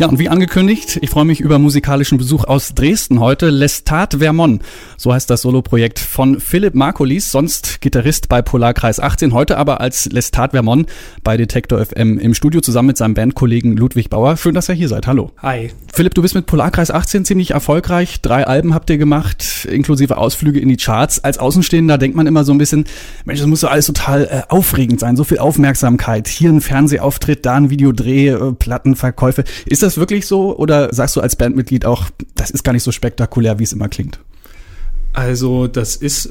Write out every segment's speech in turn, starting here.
Ja, und wie angekündigt, ich freue mich über musikalischen Besuch aus Dresden heute. Lestat Vermont, so heißt das Soloprojekt von Philipp Markolis, sonst Gitarrist bei Polarkreis 18, heute aber als Lestat Vermont bei Detektor FM im Studio zusammen mit seinem Bandkollegen Ludwig Bauer. Schön, dass ihr hier seid. Hallo. Hi. Philipp, du bist mit Polarkreis 18 ziemlich erfolgreich. Drei Alben habt ihr gemacht, inklusive Ausflüge in die Charts. Als Außenstehender denkt man immer so ein bisschen, Mensch, das muss doch alles total äh, aufregend sein, so viel Aufmerksamkeit. Hier ein Fernsehauftritt, da ein Videodreh, äh, Plattenverkäufe. Ist das das wirklich so oder sagst du als Bandmitglied auch, das ist gar nicht so spektakulär, wie es immer klingt? Also das ist äh,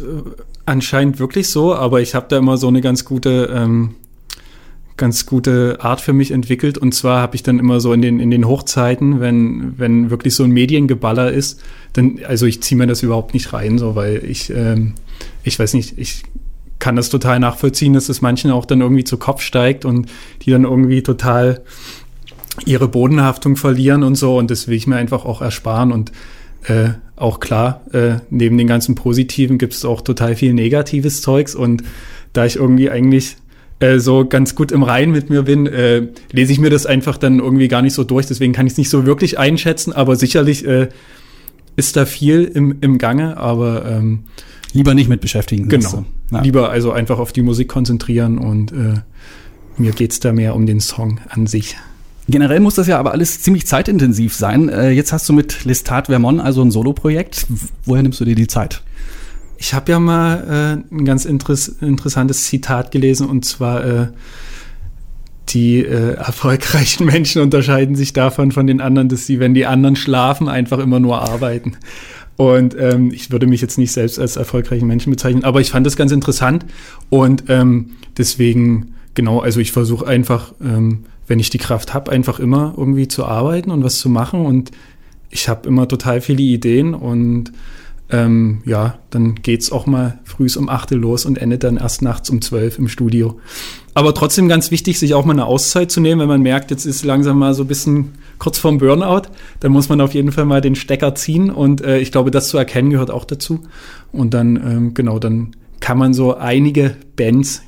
anscheinend wirklich so, aber ich habe da immer so eine ganz gute, ähm, ganz gute Art für mich entwickelt. Und zwar habe ich dann immer so in den in den Hochzeiten, wenn wenn wirklich so ein Mediengeballer ist, dann also ich ziehe mir das überhaupt nicht rein, so weil ich ähm, ich weiß nicht, ich kann das total nachvollziehen, dass es manchen auch dann irgendwie zu Kopf steigt und die dann irgendwie total ihre Bodenhaftung verlieren und so. Und das will ich mir einfach auch ersparen. Und äh, auch klar, äh, neben den ganzen Positiven gibt es auch total viel negatives Zeugs. Und da ich irgendwie eigentlich äh, so ganz gut im Rein mit mir bin, äh, lese ich mir das einfach dann irgendwie gar nicht so durch. Deswegen kann ich es nicht so wirklich einschätzen, aber sicherlich äh, ist da viel im, im Gange, aber ähm, lieber nicht mit beschäftigen. Genau. Ja. Lieber also einfach auf die Musik konzentrieren und äh, mir geht's da mehr um den Song an sich. Generell muss das ja aber alles ziemlich zeitintensiv sein. Äh, jetzt hast du mit Lestat Vermont also ein Soloprojekt. Woher nimmst du dir die Zeit? Ich habe ja mal äh, ein ganz interess interessantes Zitat gelesen und zwar äh, die äh, erfolgreichen Menschen unterscheiden sich davon von den anderen, dass sie, wenn die anderen schlafen, einfach immer nur arbeiten. Und ähm, ich würde mich jetzt nicht selbst als erfolgreichen Menschen bezeichnen, aber ich fand das ganz interessant und ähm, deswegen genau, also ich versuche einfach ähm, wenn ich die Kraft habe, einfach immer irgendwie zu arbeiten und was zu machen. Und ich habe immer total viele Ideen und ähm, ja, dann geht's auch mal frühs um 8 los und endet dann erst nachts um 12 im Studio. Aber trotzdem ganz wichtig, sich auch mal eine Auszeit zu nehmen, wenn man merkt, jetzt ist langsam mal so ein bisschen kurz vorm Burnout, dann muss man auf jeden Fall mal den Stecker ziehen und äh, ich glaube, das zu erkennen gehört auch dazu. Und dann, ähm, genau, dann kann man so einige Bands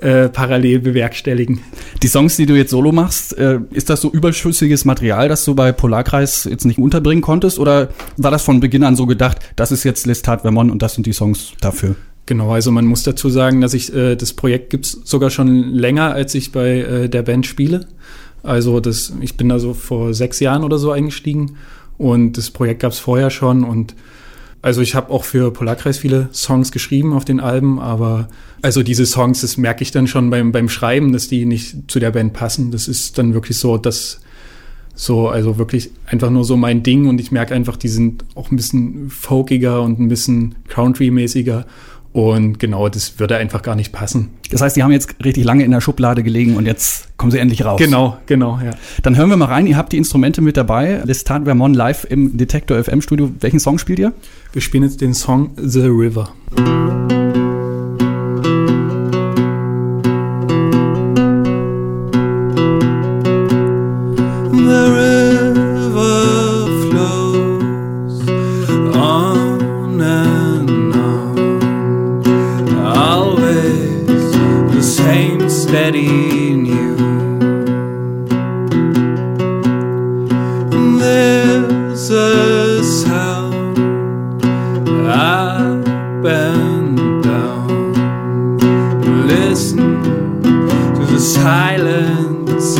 äh, parallel bewerkstelligen. Die Songs, die du jetzt solo machst, äh, ist das so überschüssiges Material, das du bei Polarkreis jetzt nicht unterbringen konntest? Oder war das von Beginn an so gedacht, das ist jetzt Lestat Vermont und das sind die Songs dafür? Genau, also man muss dazu sagen, dass ich äh, das Projekt gibt's sogar schon länger, als ich bei äh, der Band spiele. Also das, ich bin da so vor sechs Jahren oder so eingestiegen und das Projekt gab's vorher schon und also ich habe auch für Polarkreis viele Songs geschrieben auf den Alben, aber also diese Songs, das merke ich dann schon beim, beim Schreiben, dass die nicht zu der Band passen. Das ist dann wirklich so, dass so, also wirklich einfach nur so mein Ding und ich merke einfach, die sind auch ein bisschen folkiger und ein bisschen country-mäßiger und genau, das würde einfach gar nicht passen. Das heißt, die haben jetzt richtig lange in der Schublade gelegen und jetzt kommen sie endlich raus. Genau, genau, ja. Dann hören wir mal rein. Ihr habt die Instrumente mit dabei. Lestat Vermont live im Detector FM Studio. Welchen Song spielt ihr? Wir spielen jetzt den Song The River. there's a sound, I bend down, listen to the silence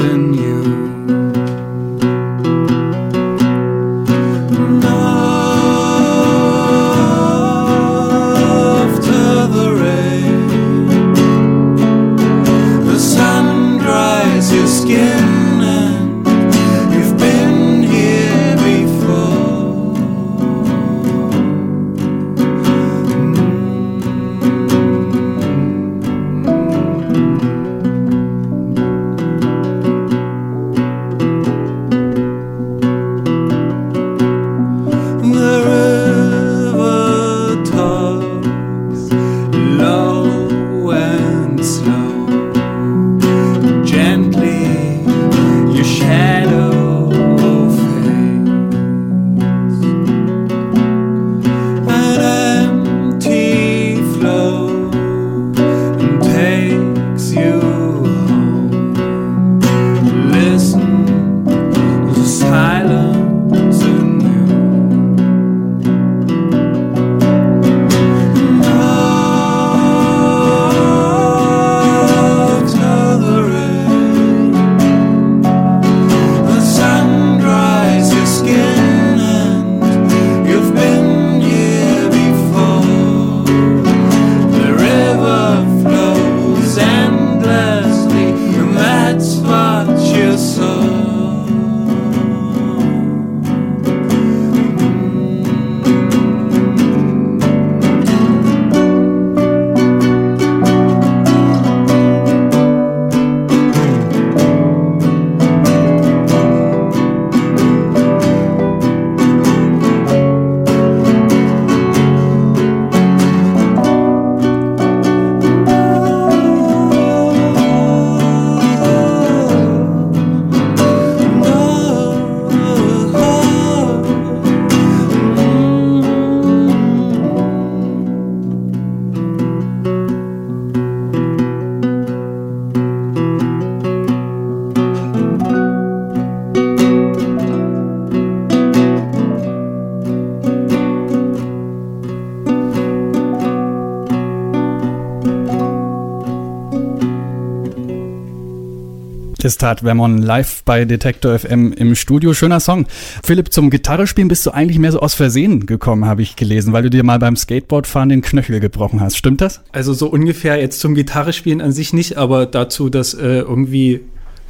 Testat Vermon live bei Detektor FM im Studio. Schöner Song. Philipp, zum Gitarrespielen bist du eigentlich mehr so aus Versehen gekommen, habe ich gelesen, weil du dir mal beim Skateboardfahren den Knöchel gebrochen hast. Stimmt das? Also so ungefähr jetzt zum Gitarrespielen an sich nicht, aber dazu, das äh, irgendwie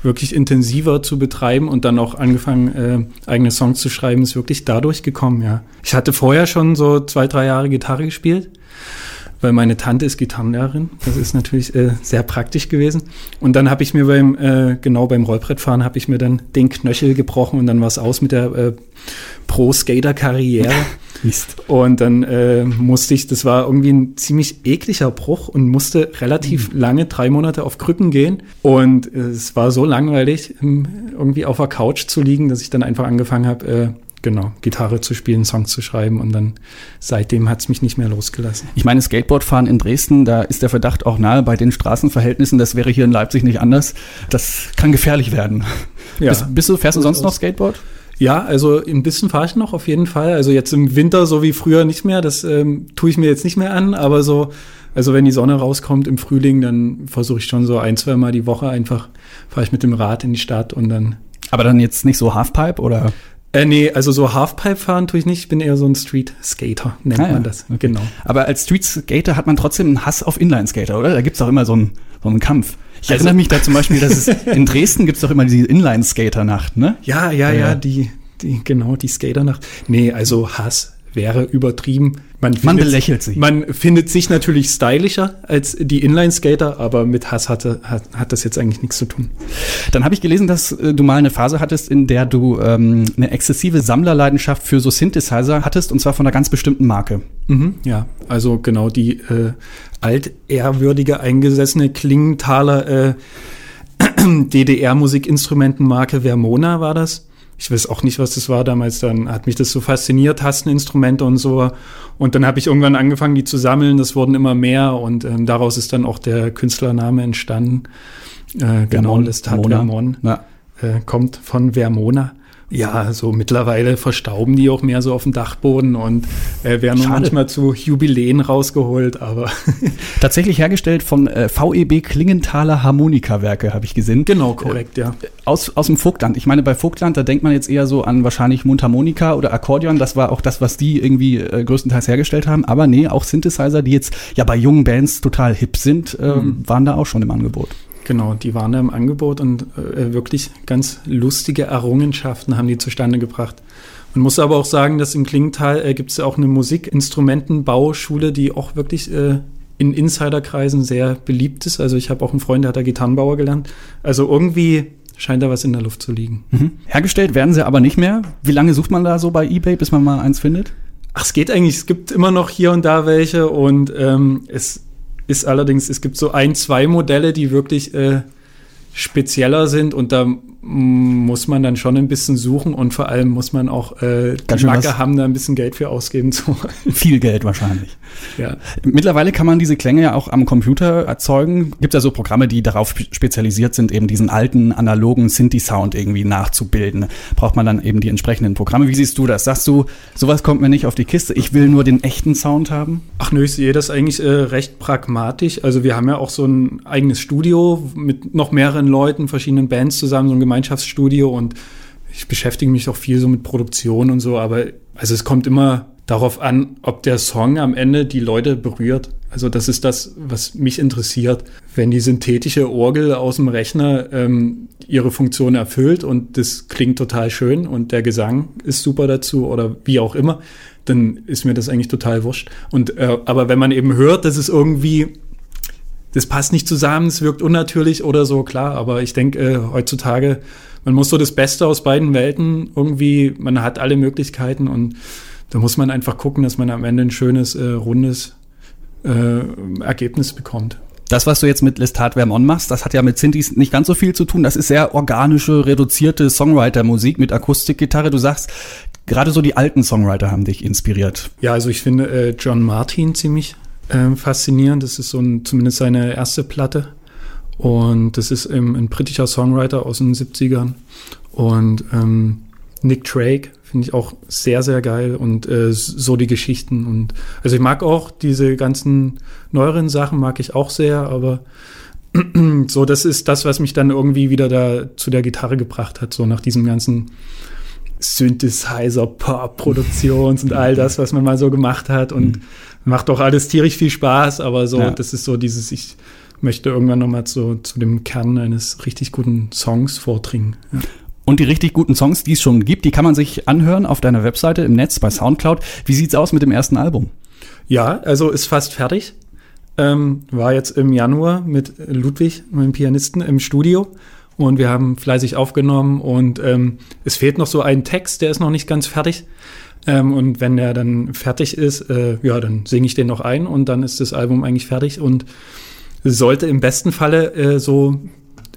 wirklich intensiver zu betreiben und dann auch angefangen, äh, eigene Songs zu schreiben, ist wirklich dadurch gekommen, ja. Ich hatte vorher schon so zwei, drei Jahre Gitarre gespielt weil meine Tante ist Gitarrenlehrerin. Das ist natürlich äh, sehr praktisch gewesen. Und dann habe ich mir beim, äh, genau beim Rollbrettfahren, habe ich mir dann den Knöchel gebrochen und dann war es aus mit der äh, Pro-Skater-Karriere. Mist. Und dann äh, musste ich, das war irgendwie ein ziemlich ekliger Bruch und musste relativ mhm. lange, drei Monate auf Krücken gehen. Und äh, es war so langweilig, ähm, irgendwie auf der Couch zu liegen, dass ich dann einfach angefangen habe, äh, genau, Gitarre zu spielen, Songs zu schreiben und dann seitdem hat es mich nicht mehr losgelassen. Ich meine, Skateboardfahren in Dresden, da ist der Verdacht auch nahe bei den Straßenverhältnissen, das wäre hier in Leipzig nicht anders. Das kann gefährlich werden. Ja. Bist, bist du, fährst du sonst noch Skateboard? Ja, also ein bisschen fahre ich noch auf jeden Fall. Also jetzt im Winter so wie früher nicht mehr, das ähm, tue ich mir jetzt nicht mehr an, aber so, also wenn die Sonne rauskommt im Frühling, dann versuche ich schon so ein, zwei Mal die Woche einfach, fahre ich mit dem Rad in die Stadt und dann. Aber dann jetzt nicht so Halfpipe oder? Äh, nee, also so Halfpipe fahren tue ich nicht. Ich bin eher so ein Street Skater, nennt ah, man ja. das. Okay. Genau. Aber als Street Skater hat man trotzdem einen Hass auf Inline Skater, oder? Da gibt's doch immer so einen, so einen Kampf. Ich also, erinnere mich da zum Beispiel, dass es in Dresden gibt's doch immer diese Inline-Skater-Nacht, ne? Ja, ja, ja, ja, die, die, genau, die Skater-Nacht. Nee, also Hass wäre übertrieben. Man, findet, man belächelt sie. Man findet sich natürlich stylischer als die Inline-Skater, aber mit Hass hatte, hat, hat das jetzt eigentlich nichts zu tun. Dann habe ich gelesen, dass äh, du mal eine Phase hattest, in der du ähm, eine exzessive Sammlerleidenschaft für so Synthesizer hattest, und zwar von einer ganz bestimmten Marke. Mhm, ja, also genau die äh, altehrwürdige, eingesessene Klingenthaler äh, DDR-Musikinstrumentenmarke Vermona war das ich weiß auch nicht, was das war damals. Dann hat mich das so fasziniert, Tasteninstrumente und so. Und dann habe ich irgendwann angefangen, die zu sammeln. Das wurden immer mehr und ähm, daraus ist dann auch der Künstlername entstanden. Äh, genau, das Tat Vermon. Ja. Äh, kommt von Vermona ja, so mittlerweile verstauben die auch mehr so auf dem Dachboden und äh, werden manchmal zu Jubiläen rausgeholt, aber. Tatsächlich hergestellt von äh, VEB Klingenthaler Harmonikawerke, habe ich gesehen. Genau, korrekt, äh, ja. Aus, aus dem Vogtland. Ich meine, bei Vogtland, da denkt man jetzt eher so an wahrscheinlich Mundharmonika oder Akkordeon. Das war auch das, was die irgendwie äh, größtenteils hergestellt haben. Aber nee, auch Synthesizer, die jetzt ja bei jungen Bands total hip sind, äh, mhm. waren da auch schon im Angebot. Genau, die waren da im Angebot und äh, wirklich ganz lustige Errungenschaften haben die zustande gebracht. Man muss aber auch sagen, dass im Klingenthal äh, gibt es ja auch eine Musikinstrumentenbauschule, die auch wirklich äh, in Insiderkreisen sehr beliebt ist. Also ich habe auch einen Freund, der hat da Gitarrenbauer gelernt. Also irgendwie scheint da was in der Luft zu liegen. Mhm. Hergestellt werden sie aber nicht mehr. Wie lange sucht man da so bei eBay, bis man mal eins findet? Ach, es geht eigentlich. Es gibt immer noch hier und da welche und ähm, es ist allerdings, es gibt so ein, zwei Modelle, die wirklich äh, spezieller sind und da muss man dann schon ein bisschen suchen und vor allem muss man auch äh, die Macke haben, da ein bisschen Geld für ausgeben zu wollen. Viel Geld wahrscheinlich. Ja. Mittlerweile kann man diese Klänge ja auch am Computer erzeugen. Gibt ja so Programme, die darauf spezialisiert sind, eben diesen alten analogen Synthi-Sound irgendwie nachzubilden. Braucht man dann eben die entsprechenden Programme. Wie siehst du das? Sagst du, sowas kommt mir nicht auf die Kiste, ich will nur den echten Sound haben? Ach nö, ich sehe das eigentlich äh, recht pragmatisch. Also wir haben ja auch so ein eigenes Studio mit noch mehreren Leuten, verschiedenen Bands zusammen, so ein Gemeinschaftsstudio und ich beschäftige mich auch viel so mit Produktion und so, aber also es kommt immer darauf an, ob der Song am Ende die Leute berührt. Also das ist das, was mich interessiert. Wenn die synthetische Orgel aus dem Rechner ähm, ihre Funktion erfüllt und das klingt total schön und der Gesang ist super dazu oder wie auch immer, dann ist mir das eigentlich total wurscht. Und äh, aber wenn man eben hört, dass es irgendwie das passt nicht zusammen, es wirkt unnatürlich oder so, klar. Aber ich denke, äh, heutzutage, man muss so das Beste aus beiden Welten irgendwie, man hat alle Möglichkeiten und da muss man einfach gucken, dass man am Ende ein schönes, äh, rundes äh, Ergebnis bekommt. Das, was du jetzt mit Lestat Vermon machst, das hat ja mit Synthes nicht ganz so viel zu tun. Das ist sehr organische, reduzierte Songwriter-Musik mit Akustikgitarre. Du sagst, gerade so die alten Songwriter haben dich inspiriert. Ja, also ich finde äh, John Martin ziemlich äh, faszinierend. Das ist so ein, zumindest seine erste Platte. Und das ist ähm, ein britischer Songwriter aus den 70ern. Und ähm, Nick Drake finde ich auch sehr, sehr geil und äh, so die Geschichten. Und also ich mag auch diese ganzen neueren Sachen, mag ich auch sehr, aber so, das ist das, was mich dann irgendwie wieder da zu der Gitarre gebracht hat, so nach diesem ganzen Synthesizer, Pop-Produktions und all das, was man mal so gemacht hat und mhm. macht doch alles tierisch viel Spaß, aber so, ja. das ist so dieses, ich möchte irgendwann nochmal zu, zu dem Kern eines richtig guten Songs vordringen. Ja. Und die richtig guten Songs, die es schon gibt, die kann man sich anhören auf deiner Webseite im Netz bei Soundcloud. Wie sieht's aus mit dem ersten Album? Ja, also ist fast fertig. Ähm, war jetzt im Januar mit Ludwig, meinem Pianisten, im Studio und wir haben fleißig aufgenommen und ähm, es fehlt noch so ein Text, der ist noch nicht ganz fertig. Ähm, und wenn der dann fertig ist, äh, ja, dann singe ich den noch ein und dann ist das Album eigentlich fertig und sollte im besten Falle äh, so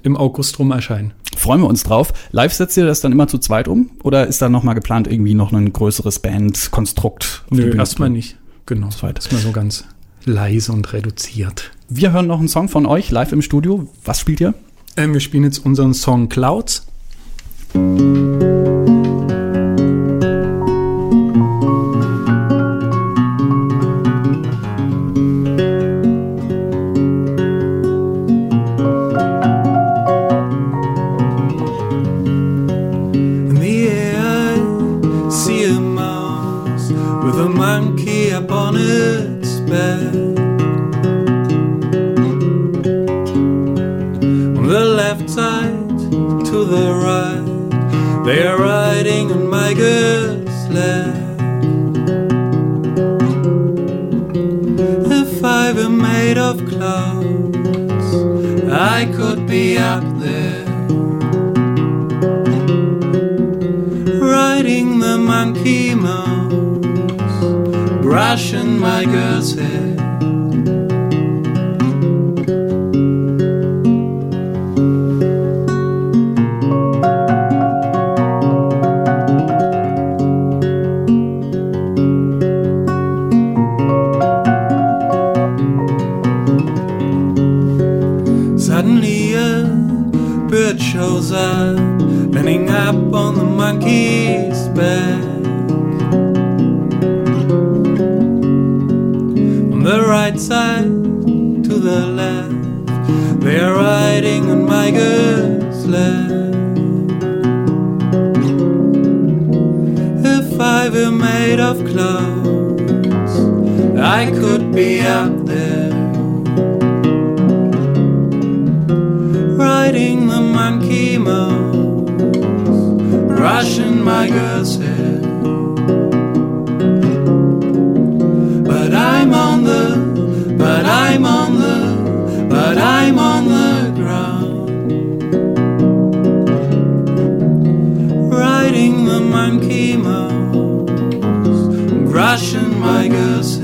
im August rum erscheinen. Freuen wir uns drauf. Live setzt ihr das dann immer zu zweit um? Oder ist da nochmal geplant, irgendwie noch ein größeres Bandkonstrukt? Nö, erstmal nicht. Genau. Zweit. Erstmal so ganz leise und reduziert. Wir hören noch einen Song von euch live im Studio. Was spielt ihr? Ähm, wir spielen jetzt unseren Song Clouds. They are riding on my good land. If I were made of clouds, I could be up there. Riding the monkey mouse, brushing my girl's hair. of clouds. I could be up there, riding the monkey mouse, brushing my girl's hair. But I'm on the, but I'm on the, but I'm on the ground. Riding the monkey mouse my girl.